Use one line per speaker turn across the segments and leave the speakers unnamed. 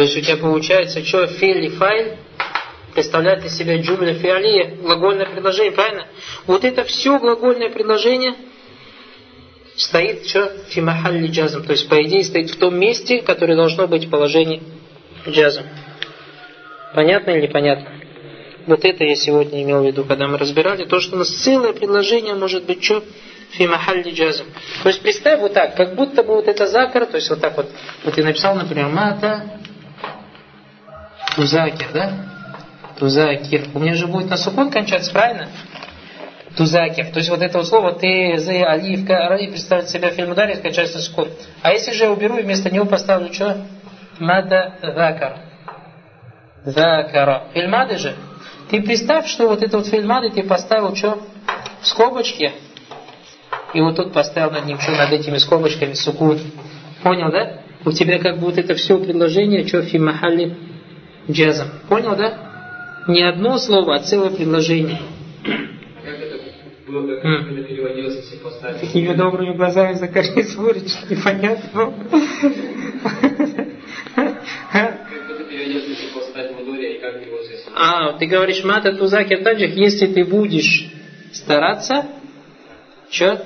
То есть у тебя получается, что фили файль представляет из себя джумля фиалия, глагольное предложение, правильно? Вот это все глагольное предложение стоит что? Фимахалли джазм. То есть, по идее, стоит в том месте, которое должно быть в положении джазм. Понятно или непонятно? Вот это я сегодня имел в виду, когда мы разбирали, то, что у нас целое предложение может быть что? Фимахалли джазм. То есть представь вот так, как будто бы вот это закар, то есть вот так вот, вот я написал, например, мата тузакер, да? Тузакир. У меня же будет на сукон кончаться, правильно? Тузакир. То есть вот это вот слово ты, з, оливка, ради представляет себя фильм ударе, кончается на сукон. А если же я уберу и вместо него поставлю что? Мада закар. Закара. Фильмады же. Ты представь, что вот это вот фильмады ты поставил что? В скобочке. И вот тут поставил над ним что над этими скобочками сукун. Понял, да? У тебя как бы вот это все предложение, что фимахали джазом. Понял, да? Не одно слово, а целое предложение.
Как это было, как это переводилось, если поставить?
Такими добрыми глазами непонятно.
И как переводится, если...
А, ты говоришь, мата тузакер таджих, если ты будешь стараться, что?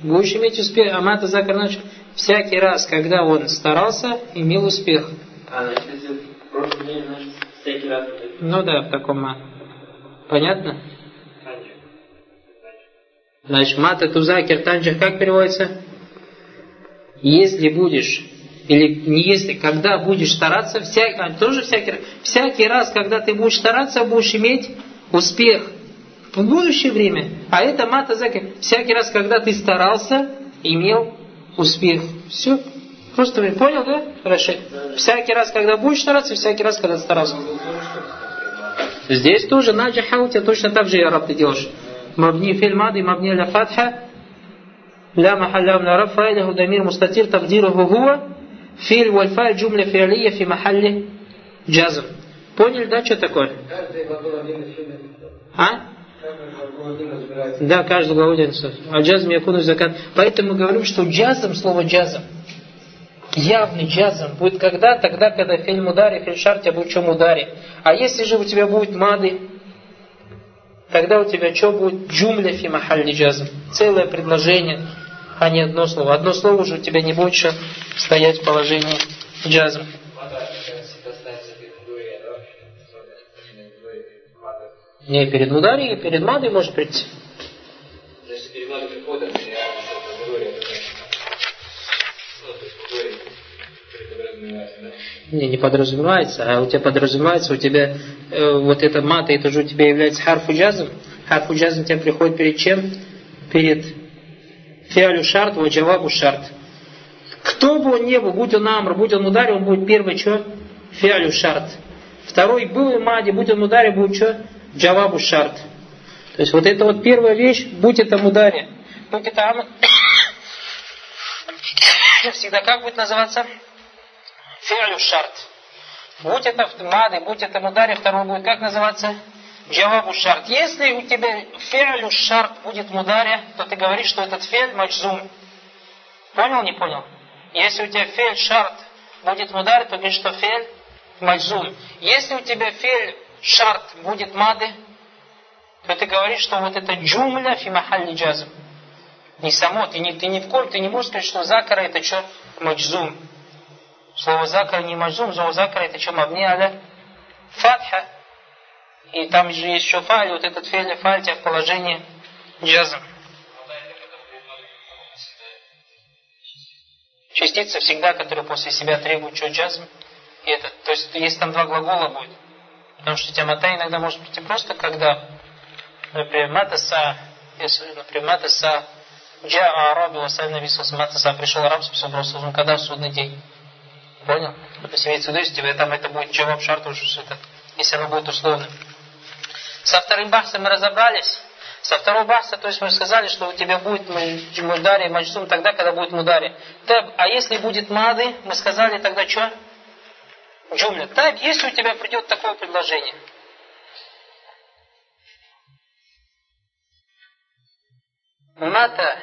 Будешь иметь успех. А мата закер наджих, всякий раз, когда он старался, имел успех.
А, значит, день, значит, всякий раз...
Ну да, в таком мат. Понятно? Значит, мата тузакер танджих как переводится? Если будешь, или не если, когда будешь стараться, всякий, а, тоже всякий, всякий раз, когда ты будешь стараться, будешь иметь успех в будущее время. А это мата закер. Всякий раз, когда ты старался, имел успех. Все. Просто вы понял, да, Хорошо. Всякий раз, когда будешь стараться, всякий раз, когда старался. Здесь тоже на у тебя точно так же, я раб, ты делаешь. Мабни фильмады, мабни ля фатха, ля махалям ля рафа, ля худамир мустатир, табдиру гугуа, филь вальфа, джумля фиалия, фи махалли, джазм. Поняли, да, что такое? А? Да, каждый глагол один А джазм якуну закат. Поэтому мы говорим, что джазм, слово джазм, явный джазм будет когда? Тогда, когда фильм ударе, фильм шар, тебя будет чем ударе. А если же у тебя будет мады, тогда у тебя что будет? Джумля фи махалли джазм. Целое предложение, а не одно слово. Одно слово уже у тебя не будет еще стоять в положении джазм. Не, перед мудари, перед мадой может прийти. Не, не подразумевается, а у тебя подразумевается, у тебя э, вот эта мата, это же у тебя является харфу джазм. Харфу джазм у тебя приходит перед чем? Перед фиалю шарт, вот джавабу шарт. Кто бы он ни был, будь он амр, будь он ударил, он будет первый что? Фиалю шарт. Второй был мади, будь он ударил, будет что? Джавабу шарт. То есть вот это вот первая вещь, будь это мударе, будь это амр, всегда как будет называться? Фиалю шарт. Будь это мады, будь это мударе, второй будет как называться? Джавабу шарт. Если у тебя фиалю шарт будет мударе, то ты говоришь, что этот фиаль маджзум. Понял, не понял? Если у тебя фиаль шарт будет мударе, то говоришь, что фиаль маджзум. Если у тебя фиаль шарт будет мады, то ты говоришь, что вот это джумля фи махалли джазм. Не само, ты, не, ты ни в коем, ты не можешь сказать, что закара это что? Маджзум. Слово закара не маджзум, слово закара это что? Мабни аля фатха. И там же есть еще фаль, вот этот фель фаль тебя в положении джазм. Частица всегда, которая после себя требует что джазм. И это, то есть, если там два глагола будет, Потому что темата иногда может прийти просто когда, например, матаса, например, матаса, джа араби васаль нависус матаса, пришел араб, собрался, когда в судный день. Понял? То есть имеется в виду, если там это будет джаваб это, если оно будет условным. Со вторым бахсом мы разобрались. Со второго бахса, то есть мы сказали, что у тебя будет мудари, маджсум тогда, когда будет мудари. Так, а если будет мады, мы сказали тогда что? джумля. Так, если у тебя придет такое предложение. Мата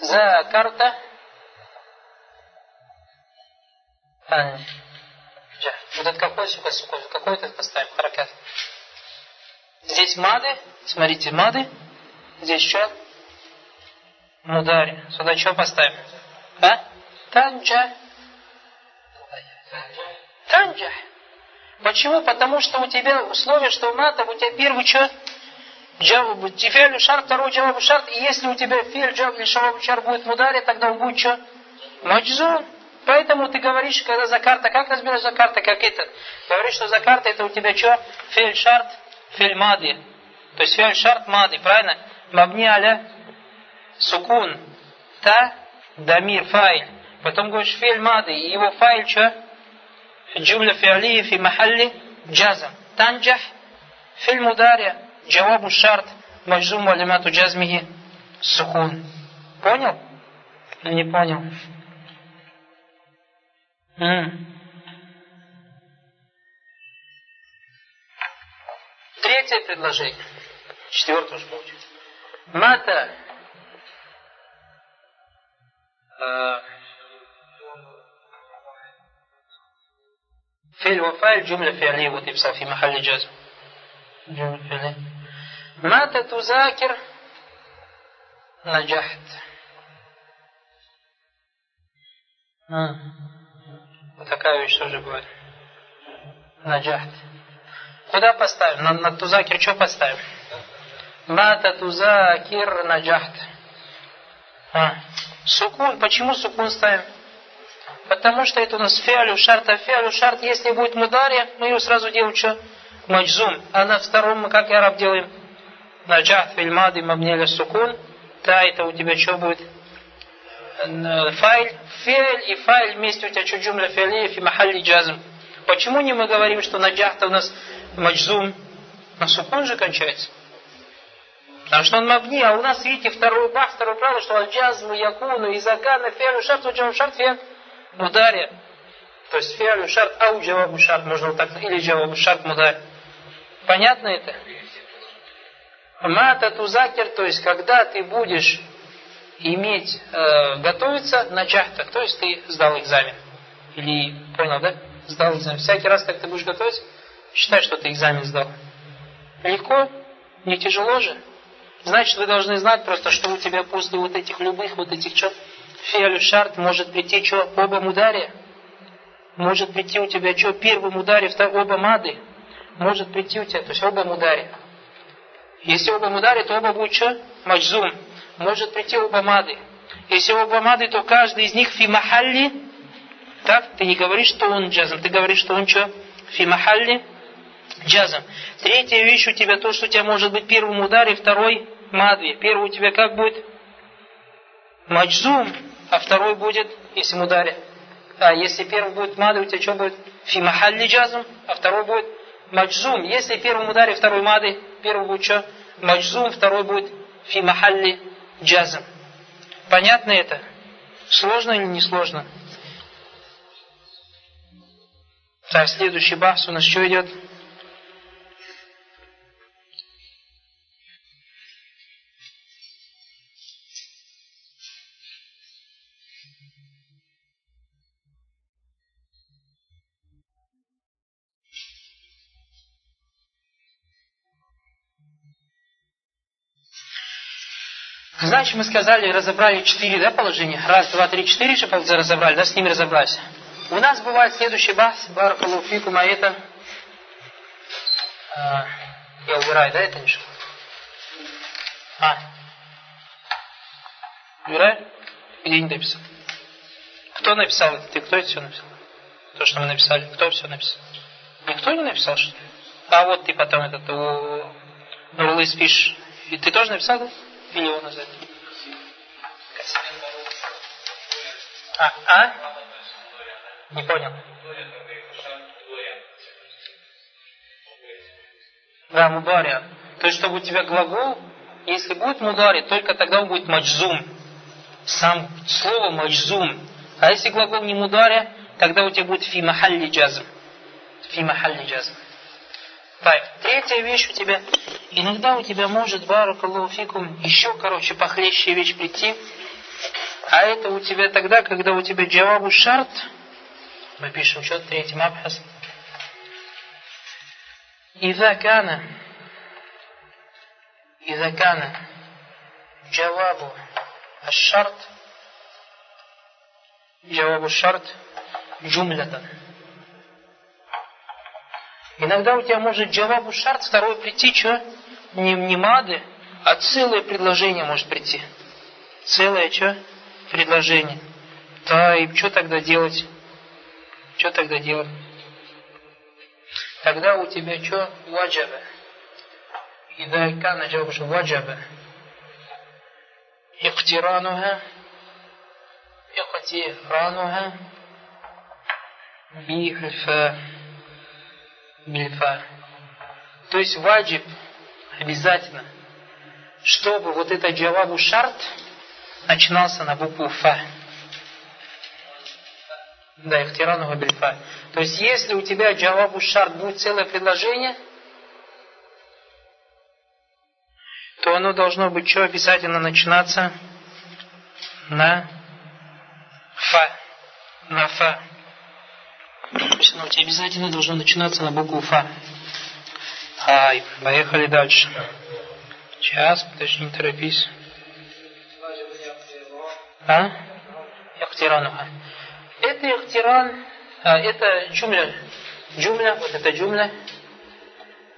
за карта Вот это какой сукон, сукон? Какой это поставим? Харакат. Здесь мады. Смотрите, мады. Здесь что? Мудари. Сюда что поставим? А? Танджа. Танджа. Почему? Потому что у тебя условие, что мата, у тебя первый что? Джавабу, фиаль шар, второй джавабу шар. И если у тебя фиаль джавабу шар будет мудари, тогда он будет что? Маджзум. Поэтому ты говоришь, когда за карта, как разбираешь за карта, как это? Говоришь, что за карта это у тебя что? Фиаль шарт, фиаль мади. То есть фиаль шарт мади, правильно? Мабни аля сукун. Та, дамир, файль. Потом говоришь фиаль мади. И его файль что? Джумля фиалия фи махалли джазам. Танджах филь мудария. Джавабу шарт маджзум валимату джазмихи сукун. Понял? Не понял. М. Третье предложение. Четвертое уж будет. Мата. فعل وفاعل جملة فعلية وتبصر في محل جزم جملة فعلية متى تذاكر نجحت А. Вот такая вещь тоже бывает. Наджахт. Куда поставим? На, на тузакир что поставим? Мата тузакир наджахт. А. Сукун. Почему сукун ставим? Потому что это у нас фиалю шарт, а фиалю шарт, если будет мударе, мы ее сразу делаем что? Маджзум. А на втором мы как араб делаем? Наджахт фильмады мабнеля сукун. Да, это у тебя что будет? Файль, фель и файль вместе у тебя что джумля фиалия фи махалли джазм. Почему не мы говорим, что наджахта у нас маджзум? На сукун же кончается. Потому что он мабни, а у нас, видите, второй бах, второе правило, что аль-джазму, якуну, изакана, фиалю, шарт, уджаму, шарт, фиаль, мударе. То есть фиалю, шарт, ау, джавабу, шарт, можно вот так, или джавабу, шарт, мударе. Понятно это? Мата тузакер, то есть когда ты будешь иметь, э, готовиться на джахта, то есть ты сдал экзамен. Или, понял, да? Сдал экзамен. Всякий раз, как ты будешь готовиться, считай, что ты экзамен сдал. Легко? Не тяжело же? Значит, вы должны знать просто, что у тебя после вот этих любых, вот этих что, фиалю шарт может прийти что, оба мударе. Может прийти у тебя что, первым ударе, второй, оба мады. Может прийти у тебя, то есть оба мударе. Если оба мударе, то оба будет что? Маджзум. Может прийти оба мады. Если оба мады, то каждый из них фимахалли. Так? Ты не говоришь, что он джазм. Ты говоришь, что он что? Фимахалли джазм. Третья вещь у тебя то, что у тебя может быть первым ударе, второй мадви. Первый у тебя как будет? Маджзум. А второй будет, если мударе. А если первый будет мадви, у тебя что будет? Фимахалли джазм. А второй будет маджзум. Если первый ударе, второй мады, первый будет что? Маджзум, второй будет фимахалли джазм. Понятно это? Сложно или не сложно? Так, следующий бахс у нас что идет? Значит, мы сказали, разобрали четыре да, положения. Раз, два, три, четыре же разобрали, да, с ними разобрались. У нас бывает следующий бахс, баракалуфикум, а. А, я убираю, да, это ничего? А. Убираю? Или не написал? Кто написал это? Ты кто это все написал? То, что мы написали. Кто все написал? Никто не написал, что ли? А вот ты потом этот у Нурлы спишь. И ты тоже написал, да? Он назад? А? А? Не понял. Да, мудария. То есть, чтобы у тебя глагол, если будет мудари, только тогда он будет маджзум. Сам слово маджзум. А если глагол не мудария, тогда у тебя будет фи махалли джазм. Фи махалли джазм. Так, третья вещь у тебя. Иногда у тебя может, баракаллаху фикум, еще, короче, похлеще вещь прийти. А это у тебя тогда, когда у тебя джавабу шарт, мы пишем счет третьим абхас. Изакана. Изакана. Джавабу. Ашарт. Джавабу шарт. Джумлятан. Иногда у тебя может джавабу шарт, второй прийти, что? Не, не мады, а целое предложение может прийти. Целое что? Предложение. Да, и что тогда делать? Что тогда делать? Тогда у тебя что? Ваджаба. И да, кана джавабу ваджаба. Иқтирануха. Иқтирануха. Бихфа мильфар. То есть ваджиб обязательно, чтобы вот этот джавабу шарт начинался на букву фа. Да, ихтирану бильфа. То есть, если у тебя джавабу шарт будет целое предложение, то оно должно быть что обязательно начинаться на фа. На фа. Тебя обязательно должно начинаться на букву фа. Ай, поехали дальше. Сейчас, подожди, не торопись. А? Ихтирануха. Это ихтиран, а, это джумля. Джумля, вот это джумля.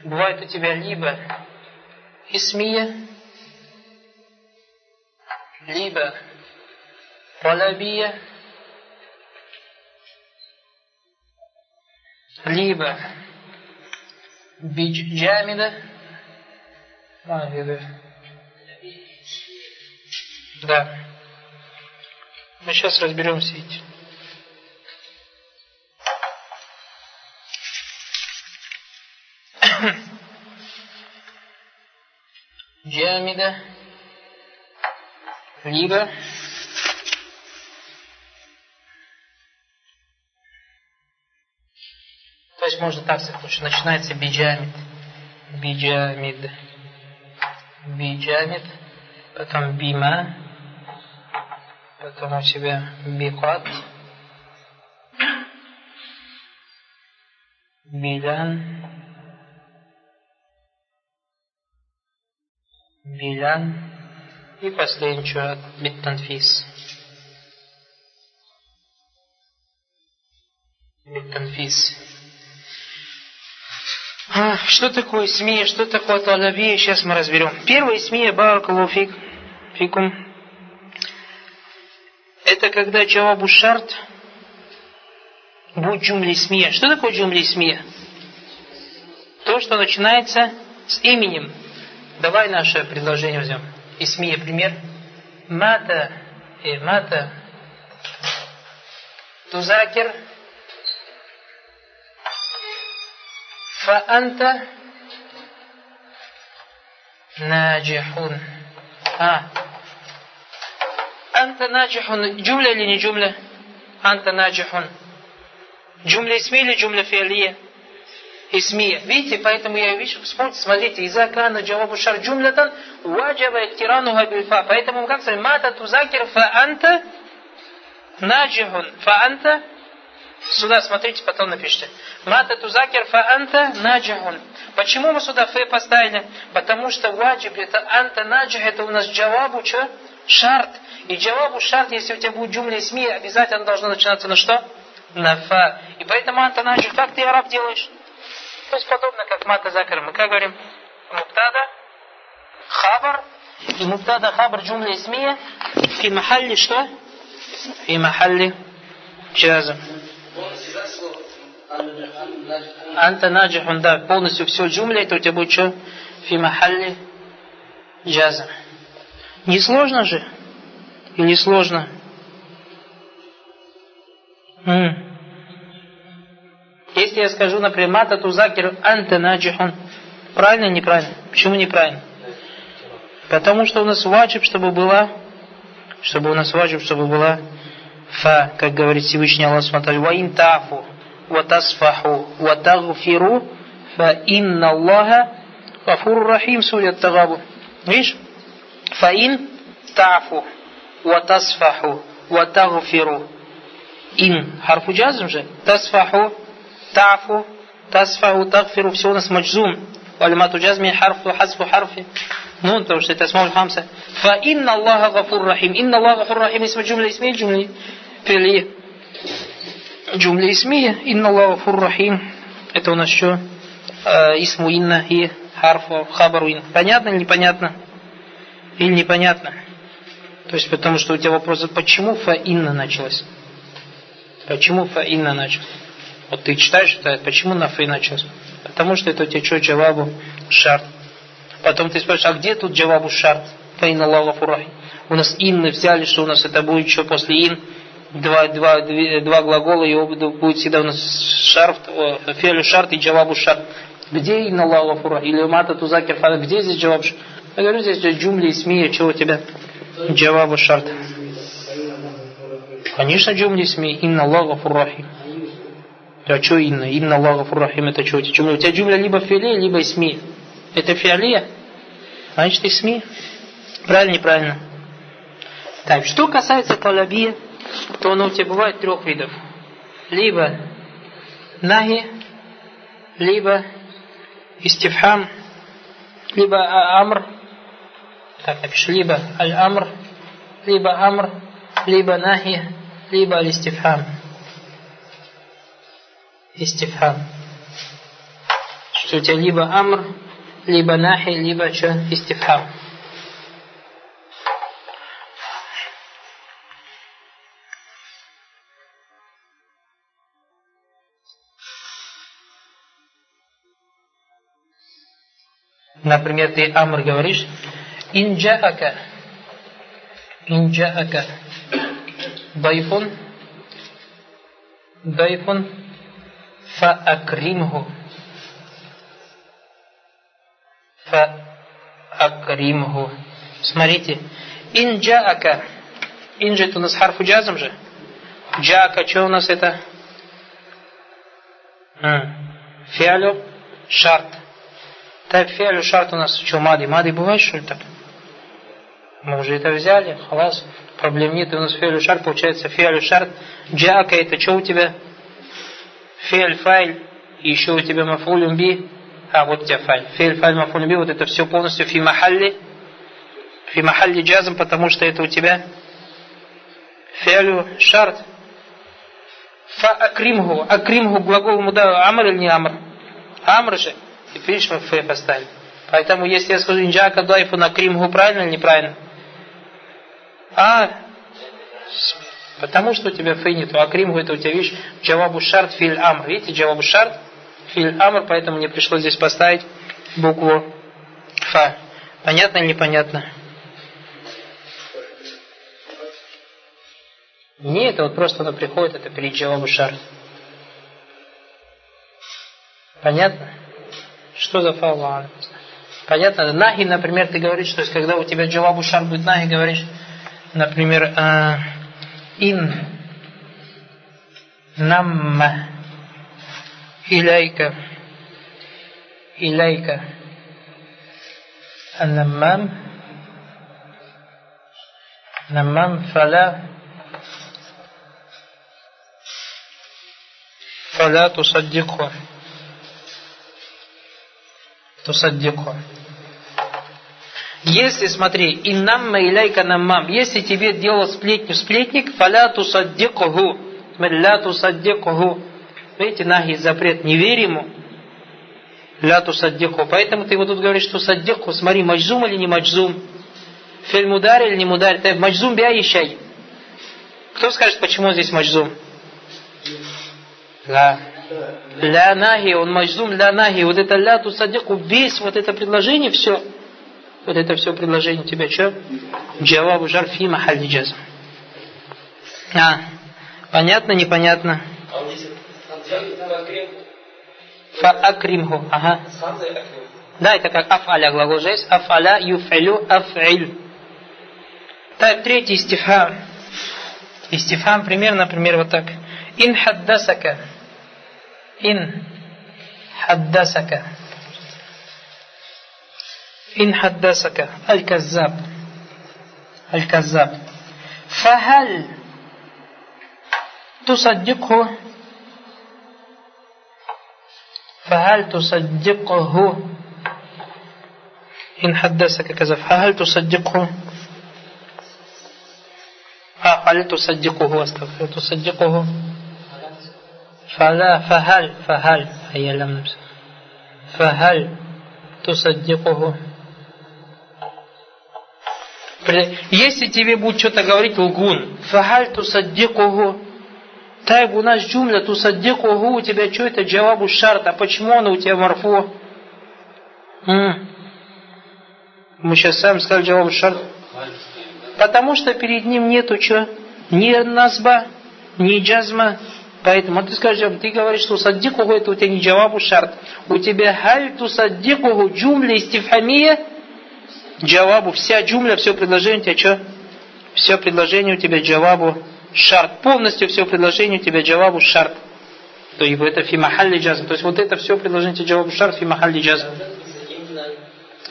Бывает у тебя либо исмия, либо талабия, либо Биджамида, а, да. Мы сейчас разберемся этим. Джамида, либо то есть можно так сказать, начинается. Биджамид биджамид биджамид потом бима. Потом у тебя бикат. Билян. Билян. И последний что Биттанфис. Биттанфис. А, что такое СМИ, что такое талабия, сейчас мы разберем. Первое СМИ, баракалуфик, фикум, это когда джавабу шарт будет джумли СМИ. Что такое джумли СМИ? То, что начинается с именем. Давай наше предложение возьмем. Исмия пример. Мата и мата тузакир фаанта наджихун. А. Анта наджихун. Джумля или не джумля? Анта наджихун. Джумля исми или джумля фиалия? исмия. Видите, поэтому я вижу, вспомните, смотрите, иза кана джавабу шар джумлятан, ваджаба иктирануха бильфа. Поэтому как сказать, мата тузакир фа анта наджихун. Сюда смотрите, потом напишите. Мата тузакир фа анта наджихун. Почему мы сюда фе поставили? Потому что ваджиб это анта наджих, это у нас джавабу что? Шарт. И джавабу шарт, если у тебя будет джумля СМИ, обязательно должно начинаться на что? На фа. И поэтому анта наджих, как ты араб делаешь? То есть подобно как мата закар. Мы как говорим? Муптада, хабар. И муптада хабар джумля исмия. Фи махалли что? Фи махалли джазм. Анта наджихун, да, полностью все джумля, это у тебя будет что? Фи махалли джазм. Не сложно же? Или сложно? М. Если я скажу, например, мата тузакир анта наджихун, правильно или неправильно? Почему неправильно? Потому что у нас ваджиб, чтобы была, чтобы у нас ваджиб, чтобы была фа, как говорит Всевышний Аллах Субтитры, ва ин тафу, ва тасфаху, ва тагфиру, фа инна Аллаха гафур рахим, судя тагабу. Видишь? Фа ин тафу, ва тасфаху, ва тагфиру. Ин, харфу джазм же, тасфаху, тафу, тасфаху, тагфиру, все у нас маджзум. Валимату джазми харфу, хазфу харфи. Ну, потому что это асмауль хамса. Фа инна Аллаха гафур рахим. Инна Аллаха гафур рахим. Исма джумля исми джумли. Джумля исмия. Инна Аллаха гафур рахим. Это у нас что? Э, исму инна и харфу хабару ин. Понятно или непонятно? Или непонятно? То есть потому что у тебя вопрос, почему фа инна началась? Почему фа инна началась? Вот ты читаешь это, почему на фа началась? Потому что это у тебя что, джавабу шарт. Потом ты спрашиваешь, а где тут джавабу шарт? Фа инна Аллаху фурахи. У нас инны взяли, что у нас это будет что после ин? Два, два, два, глагола, и будет всегда у нас шарф, фиалю шарт и джавабу шарт. Где инна Аллаху фурахи? Или мата тузакир фара, где здесь джавабу шарт? Я говорю, здесь джумли и смия, что у тебя? Джавабу шарт. Конечно, джумли сми. Инна Аллаха фуррахим. А что инна? Инна Аллаха фуррахим. Это что? У тебя, у тебя джумля либо филе, либо исми. Это фиалия. Значит, исми. Правильно, неправильно. Так, что касается талаби, то оно у тебя бывает трех видов. Либо нахи, либо истифхам, либо амр. Так, напишу, либо аль-амр, либо амр, либо нахи, либо аль-истифхам. Истифхам. Что у тебя либо амр, либо нахи, либо что? Истифхам. Например, ты Амр говоришь, инджаака, инджаака, дайфун, дайфун, фаакримху, фаакримху. Смотрите, инджаака, инджа это у нас харфу джазм же, джаака, что у нас это? Фиалю, шарт. Так, фиалю шарт у нас что, мады? Мады бывает, что ли так? Мы уже это взяли, халас проблем нет. И у нас фиалю шарт получается фиалю шарт. Джака это что у тебя? Фиаль файль. И еще у тебя мафулюм би. А вот у тебя файль. Фиаль файль мафулюм би. Вот это все полностью фи махалли. Фи махалли джазм, потому что это у тебя фиалю шарт. Фа акримгу. Акримгу глагол муда амр или не амр? Амр же. И видишь, мы фе поставили. Поэтому, если я скажу инджака дайфу на кримгу, правильно или неправильно? А, потому что у тебя фей нету, а кримгу это у тебя, видишь, джавабу шарт филь амр. Видите, джавабу шарт филь амр, поэтому мне пришлось здесь поставить букву фа. Понятно или непонятно? Нет, это вот просто оно приходит, это перед джавабу шарт. Понятно? Что за фалу Понятно? Нахи, например, ты говоришь, то есть когда у тебя джавабу шар будет нахи, говоришь, например, э, ин намма илейка, иляйка наммам наммам фала фала тусаддикху тусаддику. Если, смотри, иннамма иляйка наммам, если тебе делал сплетню сплетник, фаля тусаддикуху, ля тусаддикуху. Видите, нахи запрет, не верь ему. Ля тусаддику. Поэтому ты вот тут говоришь, что саддику, смотри, маджзум или не маджзум. фильм мудар или не мудар. Ты маджзум бя ищай. Кто скажет, почему здесь маджзум? Да. Ля нахи, он маджзум ля нахи. Вот это ля тусаддику, весь вот это предложение, все вот это все предложение у тебя что? Джавабу жар фи махалли джазм. А, понятно, непонятно? Фа акримху. Ага. Да, это как афаля глагол же есть. Афаля юфилю афиль. Так, третий истифхам. Истифхам примерно, например, вот так. Ин хаддасака. إن حدثك. إن حدثك. الكذاب. الكذاب. فهل تصدقه؟ فهل تصدقه؟ إن حدثك كذا فهل تصدقه؟ آه، هل تصدقه؟ استغفر تصدقه. فلا فهل فهل هي لم فهل تصدقه Если тебе будет что-то говорить лгун, фахаль тусаддикуху, так у нас джумля тусаддикуху, у тебя что это джавабу шарт, а почему он у тебя марфу? Мы сейчас сами сказали джавабу шарт. Потому что перед ним нету что? Ни назба, ни джазма. Поэтому ты скажешь, ты говоришь, что саддикуху это у тебя не джавабу шарт. У тебя халь тусаддикуху джумля истифамия, джавабу, вся джумля, все предложение у тебя что? Все предложение у тебя джавабу шарт. Полностью все предложение у тебя джавабу шарт. То есть это фимахалли джазм. То есть вот это все предложение тебе джавабу шарт фимахалли джазм.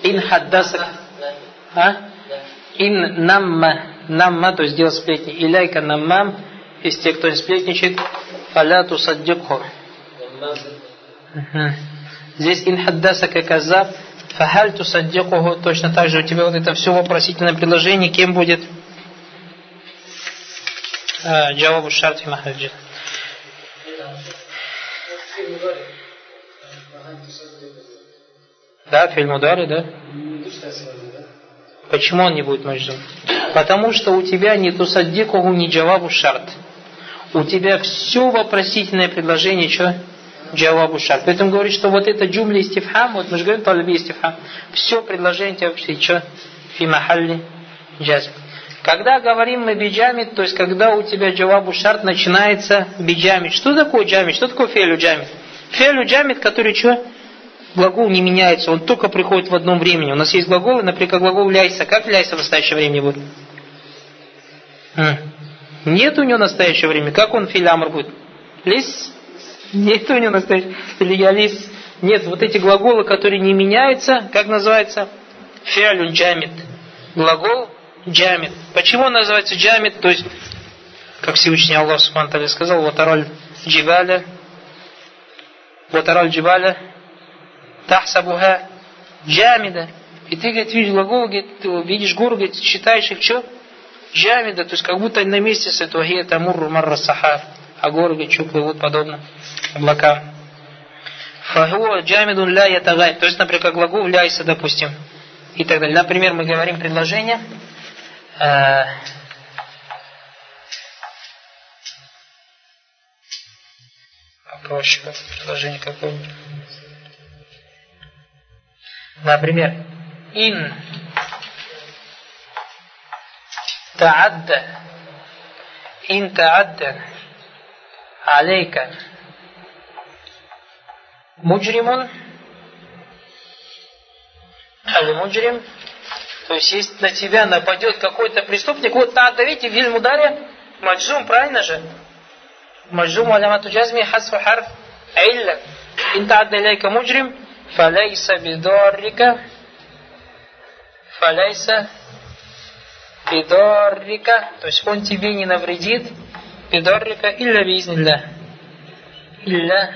Ин хаддасак. А? Ин намма. Намма, то есть делать сплетни. Иляйка наммам. Из тех, кто не сплетничает. Фаля тусаддикху. Здесь ин хаддасака казаб. Фахаль тусаддикуху. Точно так же у тебя вот это все вопросительное предложение. Кем будет? Джавабу шарт и. Да, фильм удари, да? Почему он не будет маджзум? Потому что у тебя не тусаддикуху, не джавабу шарт. У тебя все вопросительное предложение, что? Джавабу шарт. Поэтому говорит, что вот это джумли истифхам, вот мы же говорим талаби истифхам, все предложение у вообще что? Фи махалли джазм. Когда говорим мы биджамит, то есть когда у тебя джавабу шарт начинается биджамит. Что такое джамит? Что такое фелю джамит? Фелю джамит, который что? Глагол не меняется, он только приходит в одном времени. У нас есть глаголы, например, глагол ляйса. Как ляйса в настоящее время будет? Нет у него настоящего времени. Как он филямр будет? Лис? Нет у него настоящего. Или я лис? Нет, вот эти глаголы, которые не меняются, как называется? Фиалюн джамит. Глагол джамит. Почему он называется джамит? То есть, как Всевышний Аллах Субхану сказал, Ватараль джибаля, Ватараль джибаля, Тахсабуха джамида. И ты, говорит, видишь глагол, говорит, видишь гору, говорит, считаешь их что? Джамида, то есть как будто на месте с этого гия тамурру марра сахар. А горы, что плывут подобно облакам. Фахуа джамидун ля ятагай. То есть, например, как глагол ляйся, допустим. И так далее. Например, мы говорим предложение. Э, проще предложение какое-нибудь. Например, ин تعدى إن تعدى عليك مجرم المجرم то есть если на тебя нападет какой-то преступник, вот надо, видите, в Вильмударе маджум, правильно же? Маджум алямату джазми хасфу харф илля. Ин та'адда илайка муджрим, фалейса бидоррика, фалейса бидоррика, то есть он тебе не навредит, бидоррика, илля биизнилля. Илля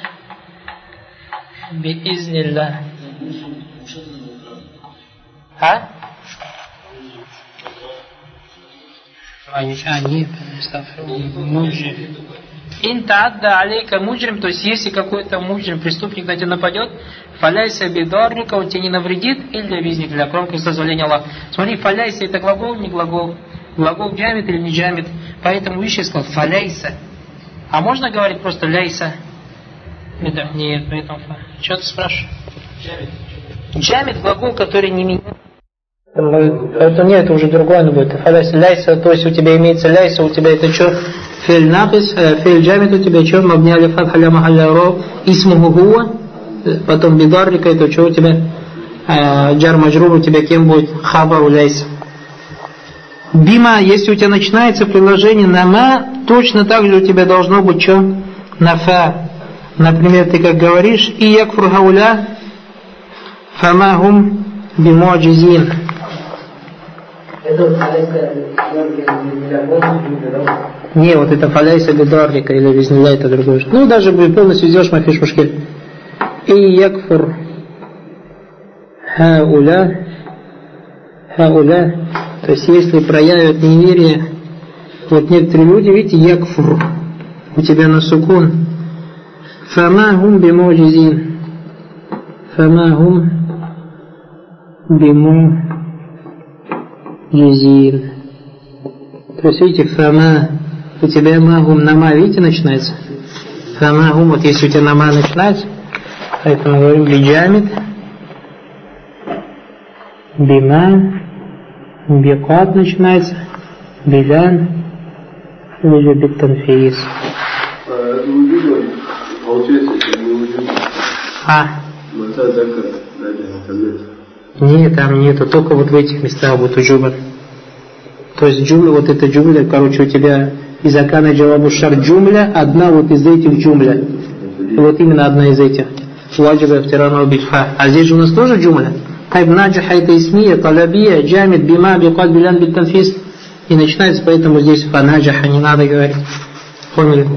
биизнилля. А? Они, муджрим. Ин таадда алейка муджрим, то есть если какой-то муджрим, преступник на тебя нападет, фаляйся бидорника, он тебе не навредит, или визник для кроме дозволения Аллаха. Смотри, фаляйся это глагол, не глагол. Глагол джамит или не джамит. Поэтому выше сказал фаляйся. А можно говорить просто ляйса? Это, нет, поэтому Что ты спрашиваешь? Джамит. Глагол, который не меняет. Поэтому нет, это уже другое будет. Ляйса, то есть у тебя имеется ляйса, у тебя это что? Фель напис, фель джамит у тебя что? Мабняли фатха ля махалля ро, хуа, потом бидаррика, это что у тебя? Джар маджрур у тебя кем будет? Хаба у ляйса. Бима, если у тебя начинается приложение на ма, точно так же у тебя должно быть что? На фа. Например, ты как говоришь, и якфур хауля, фамахум бимуаджизин. Не, вот это фаляйса бедаррика или визнилля, это другое. Ну, даже полностью сделаешь мафиш мушкель. И якфур. Хауля, хауля, то есть если проявят неверие, вот некоторые люди, видите, якфур, у тебя на сукун, фама гум бимуджизин, фама гум бимуджизин. То есть, видите, фама, у тебя магум нама, видите, начинается? Фама гум, вот если у тебя нама начинается, поэтому говорим биджамид, бима, бикат начинается, билян, или же биттанфиис. А,
там нет.
там нету, только вот в этих местах будет уджуба. То есть джумля, вот эта джумля, короче, у тебя из Акана Джавабу Шар джумля, одна вот из этих джумля. И вот именно одна из этих. Ваджиба втирану битфа. А здесь же у нас тоже джумля. Тайб наджиха это исмия, талабия, джамид, бима, бикад, билян, биттанфис. И начинается, поэтому здесь фанаджаха не надо говорить. Поняли?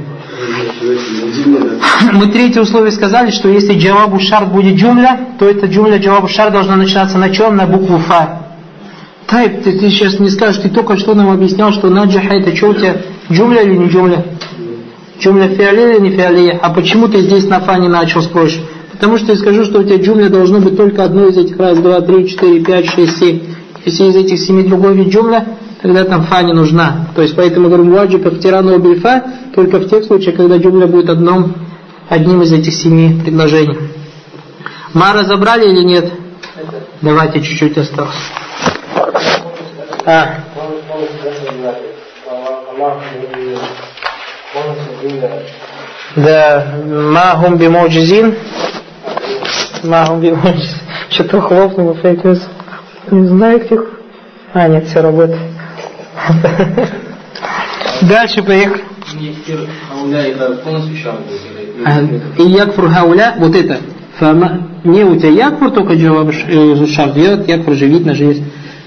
Мы третье условие сказали, что если джавабу шар будет джумля, то эта джумля джавабу шар должна начинаться на чем? На букву фа. Тайп, ты, ты сейчас не скажешь, ты только что нам объяснял, что наджаха это что у тебя, джумля или не джумля? Джумля фиалия или не фиалия? А почему ты здесь на фа не начал, спросишь? Потому что я скажу, что у тебя джумля должно быть только одно из этих. Раз, два, три, четыре, пять, шесть, семь. Если из этих семи другой вид джумля, тогда там фа не нужна. То есть поэтому говорим ваджиб ахтирану бильфа только в тех случаях, когда джумля будет одном, одним из этих семи предложений. Ма разобрали или нет? Давайте чуть-чуть осталось. А, да, махум бимоджизин. Махум бимоджизин. Что-то хлопнуло, фейкнес. Не знаю, где... А, нет, все работает. Дальше поехали. И якфур хауля, вот это. Не у тебя якфур только джаваб э, делать, якфур же видно же есть.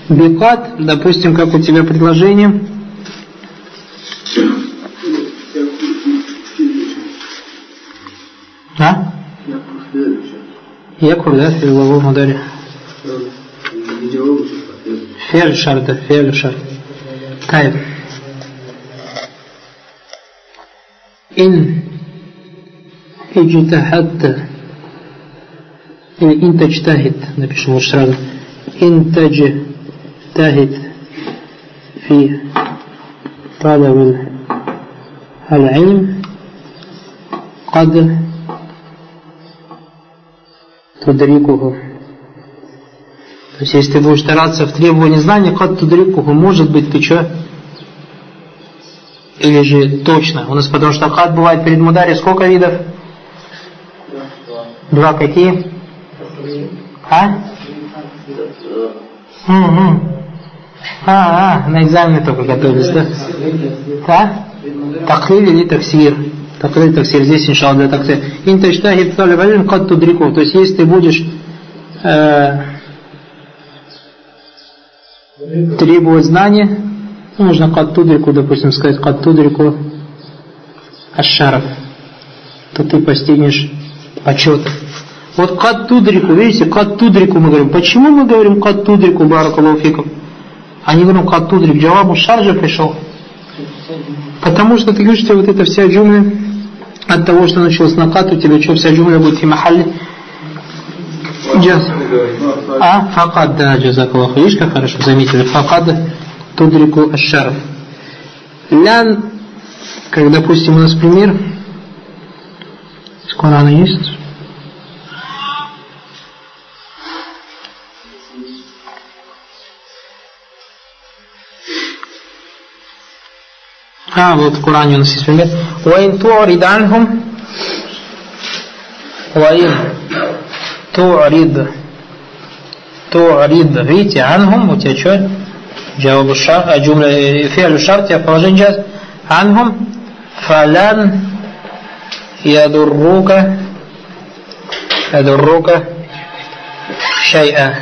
Бикат, допустим, как у тебя предложение. А? Якфур, да, в головом ударе. فعل شرط فعل شرط طيب إن اجتهدت или إن تجتهد напишем лучше сразу إن تجتهد في طلب العلم قد катудрикуху. То есть, если ты будешь стараться в требовании знания, катудрикуху, может быть, ты что? Или же точно. У нас потому что хат бывает перед мударе сколько видов? Два какие? А? Угу. А, а, на экзамене только готовились, да? Да? Тахлиль или таксир? Такриль, таксир. Здесь, иншалла, для таксир. Инташтахи талибалин кад тудрику. То есть, если ты будешь э, требовать знания, ну, нужно каттудрику, допустим, сказать каттудрику ашаров, то ты постигнешь почет. Вот каттудрику, видите, каттудрику мы говорим. Почему мы говорим каттудрику, баракалуфикум? А не говорим каттудрик, джавабу шар же пришел. Потому что ты говоришь, что вот эта вся джумля, от того, что началось на кат, у тебя что, вся джумля будет в махалле? Джаз. А, факад, да, джазакаллаху. Видишь, как хорошо заметили. Факад тудрику ашарф. Лян, как, допустим, у нас пример. Из Корана есть? А, вот в Коране у нас есть пример. وَإِن تُعْرِضْ عَنْهُمْ وَإِن تُعْرِضْ تُعْرِضْ Видите, عنهم, у тебя что? جواب الشرط جملة فعل الشرط يا положение جاز عنهم فلن يضروك يضروك شيئا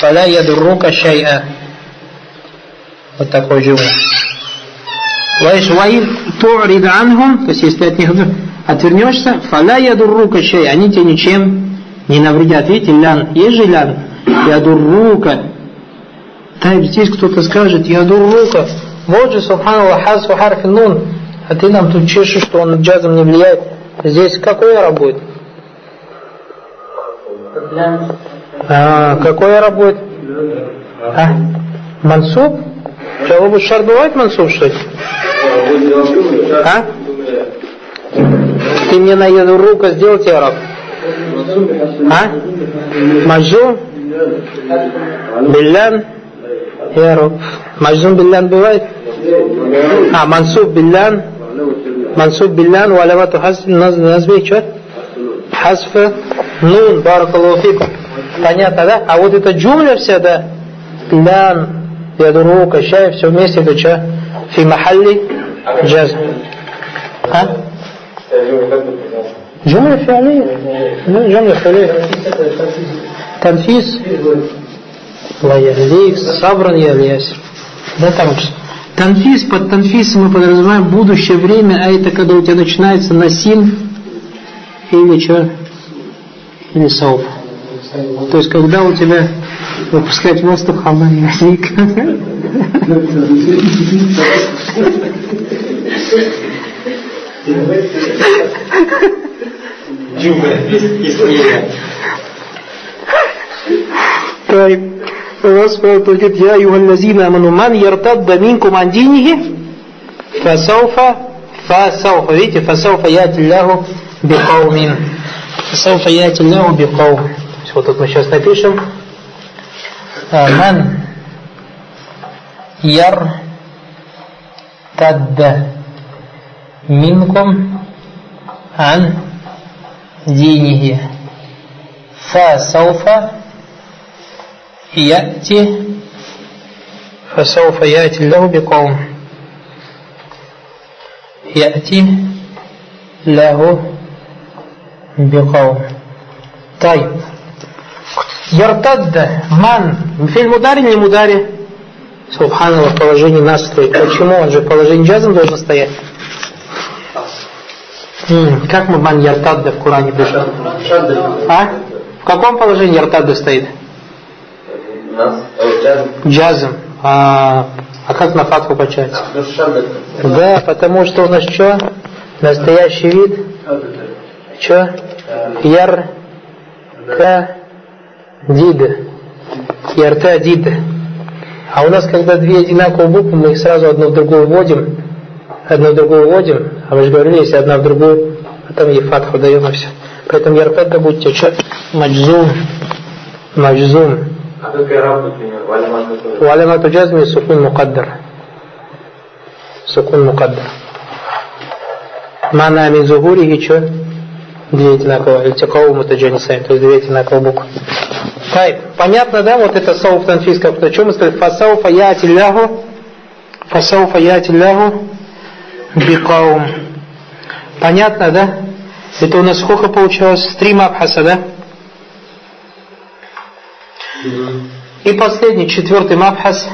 فلا يضروك شيئا вот такой جملة Ваишваин ту'рид анхум, то есть если от них отвернешься, фаля ядуррука шей, они тебе ничем не навредят. Видите, лян, ежи лян, ядуррука. Да, здесь кто-то скажет, яду рука, Вот же, субханаллах, хас харфи нун. А ты нам тут чешешь, что он джазом не влияет. Здесь какой ара будет? А, какой ара будет? А? Мансуб? Джавабу шар бывает мансуб, что ли? А? Ты мне на еду руку сделайте араб. А? Маджу? Биллян? Я раб. Маджун биллян бывает? А, мансуб биллян? Мансуб биллян, валявату хасф, назви что? Хасф, нун, баракаллаху фикум. Понятно, да? А вот эта джумля вся, да? Лян, ядурука, шай, все вместе, это что? Фи махалли джаз. А? جملة فعلية لا جملة فعلية تنفيس الله يهديك صبرا يا الياسر да там Танфис, под танфисом мы подразумеваем будущее время, а это когда у тебя начинается насим или что? Или сауф. То есть когда у тебя выпускать воздух, Allah ясик. طيب الله سبحانه وتعالى يا أيها الذين آمنوا من يرتد منكم عن دينه فسوف فسوف видите فسوف يأتي الله بقوم فسوف يأتي الله بقوم вот тут мы сейчас напишем من يرتد منكم عن دينه فسوف يأتي فسوف يأتي الله بقوم. يأتي له بقوم. طيب. Яртадда, ман, фильм мудари, не мудари. Субханалла в положении нас стоит. Почему? Он же в положении джазом должен стоять. Как мы ман яртадда в Коране пишем? А? В каком положении яртадда стоит? Джазом. А, а как на фатку качать? Да, потому что у нас что? Настоящий вид? Что? Яр. К дида, и рта дида. А у нас, когда две одинаковые буквы, мы их сразу одну в другую вводим, одну в другую вводим, а вы же говорили, если одна в другую, а потом ей фатху даем и все. Поэтому яркат будет течет маджзум, маджзум.
А как араб, например,
валямату джазми сукун мукаддар. Сукун мукаддар. Мана амин зухурихи что? Две одинаковые, альтикау мутаджанисами, то есть две одинаковые буквы. Так, понятно, да, вот это сауф танфис, как чем мы сказали, фасауфа яти лягу, фасауфа яти лягу бикаум. Понятно, да? Это у нас сколько получилось? Три мабхаса, да? И последний, четвертый мабхас.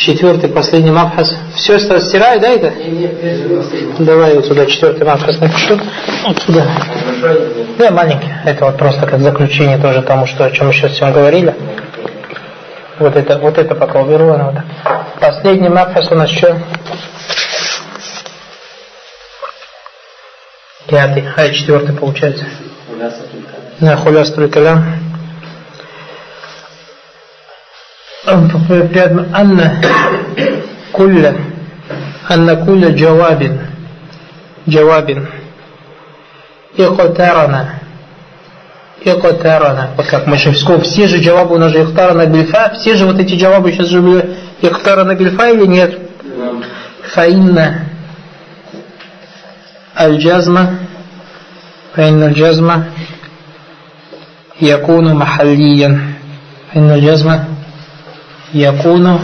Четвертый, последний мабхас. Все стираю, да, это? Давай вот сюда четвертый мабхас напишу. Вот сюда. Да, маленький. Это вот просто как заключение тоже тому, что, о чем мы сейчас сегодня говорили. Вот это, вот это пока уберу. вот. Последний мабхас у нас что? Пятый, а четвертый получается. На хулястру калям. أن كل أن كل جواب جواب اقترن اقترن вот как мы же все же джавабы у нас же иқтарана бильфа все же вот эти джавабы сейчас же были иқтарана бильфа или нет фаинна الجزم فإن الجزم يكون محليا فإن الجزم يكون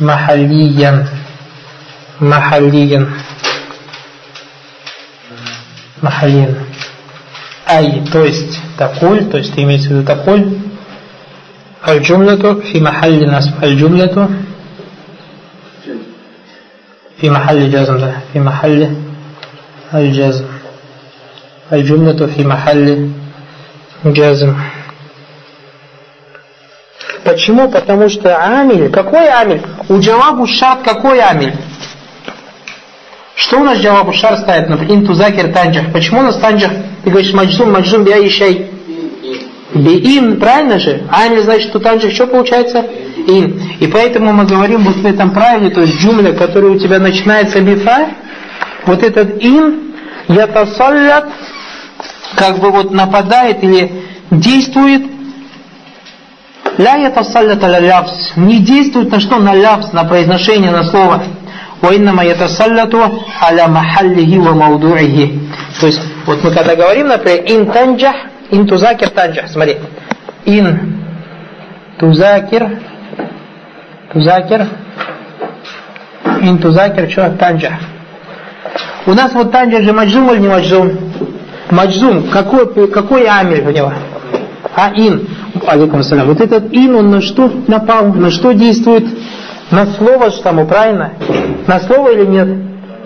محليا محليا محليا أي то есть تقول то есть имеется в виду تقول الجملة في محل نصب الجملة في محل جزم ده في محل الجزم الجملة في محل جزم Почему? Потому что амиль, какой амиль? У джавабу шарт какой амиль? Что у нас джавабу шар ставит? Например, инту закир танджах. Почему у нас танджах? Ты говоришь маджзум, маджзум, бия ищай. Биин, правильно же? Амиль значит, что танджах что получается? Ин. И поэтому мы говорим вот в этом правиле, то есть джумля, который у тебя начинается бифа, вот этот ин, ятасаллят, как бы вот нападает или действует Ля ятасаллят аля лявс. Не действует на что? На лявс, на произношение, на слово. Уайнама ятасалляту аля махаллихи ва маудуихи. То есть, вот мы когда говорим, например, ин танджах, ин тузакир танджах. Смотри. Ин тузакир, тузакир, ин тузакир, что? Танджах. У нас вот танджах же маджум или не маджум? Маджум. Какой, какой амель у него? А ин алейкум салям вот этот ин он на что напал на что действует на слово же тому, правильно? На слово или нет?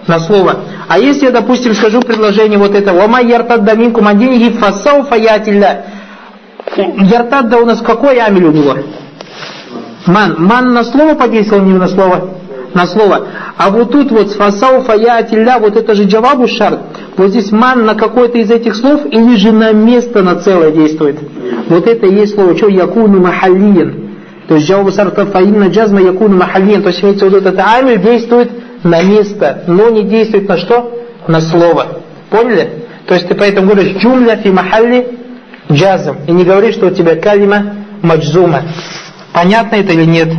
На слово. А если я, допустим, скажу предложение вот это, «Вама яртад даминку мандинихи фасау фаятилля». Яртадда у нас какой амель у него? Ман. Ман на слово подействовал, не на слово? На слово. А вот тут вот фасау фаятилля, вот это же джавабу шар. Вот здесь ман на какое-то из этих слов или же на место на целое действует. Вот это и есть слово, что якуну махалиен. То есть джавабу сарфа фаинна джазма якуну махалиен. То есть имеется вот этот амель действует на место, но не действует на что? На слово. Поняли? То есть ты поэтому говоришь джумля фи махалли джазм. И не говоришь, что у тебя калима маджзума. Понятно это или нет?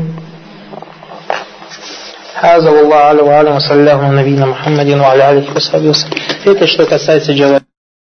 هذا والله أعلم وأعلم وصلى الله على نبينا محمد وعلى آله وصحبه وسلم. Это что касается джаваб.